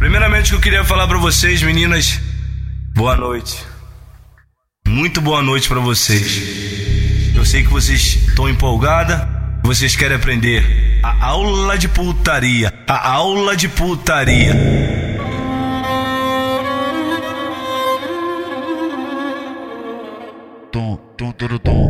Primeiramente, eu queria falar para vocês, meninas, boa noite. Muito boa noite para vocês. Eu sei que vocês estão empolgada, vocês querem aprender a aula de putaria, a aula de putaria.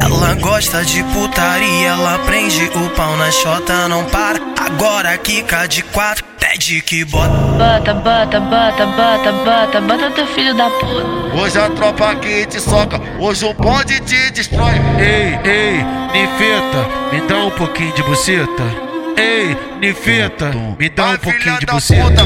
Ela gosta de putaria, ela prende o pau na chota, não para. Agora quica de quatro, pede que bota. Bota, bota, bota, bota, bota, bota teu filho da puta. Hoje a tropa aqui te soca, hoje o bonde te destrói. Ei, ei, Nifeta, me dá um pouquinho de buceta. Ei, Nifeta, me dá um pouquinho de buceta.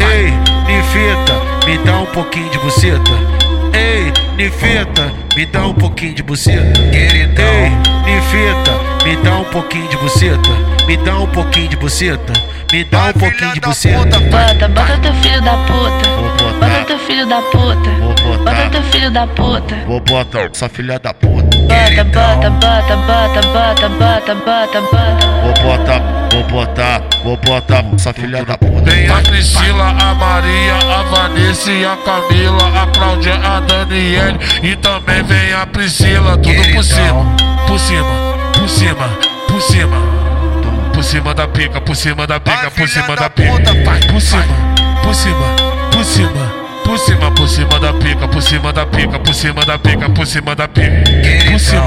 Ei, Nifeta, me dá um pouquinho de buceta. Ei, Nifeta, me dá um pouquinho de buceta. Queridão. Ei, Nifeta, me dá um pouquinho de buceta. Me dá um pouquinho de buceta. Me dá um pouquinho de buceta. Bota, bota teu filho da puta. Bota teu filho da puta. Bota teu filho da puta. Vou botar essa filha da puta. Bota, bota, bota, bota, bota, bota, bota, bota. Vou botar, vou botar, vou botar essa filha da puta. Vem a Priscila, a Maria, a Vanessa e a Camila, a Cláudia, a Daniele e também vem a Priscila, tudo por cima, por cima, por cima, por cima. Por cima da pica, por cima da pica, por cima da pica, por cima, por cima, por cima, por cima, por cima da pica, por cima da pica, por cima da pica, por cima da pica, por cima,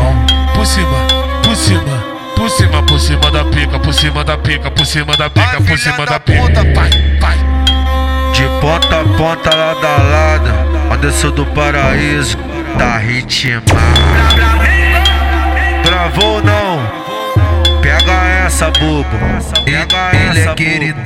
por cima, por cima, por cima, por cima da pica, por cima da pica, por cima da pica, por cima da pica, vai, vai. De ponta a ponta, lado a lado, Anderson do Paraíso, tá ritmado. Travou não? Pega essa, bobo. Pega Ele essa, é queridão.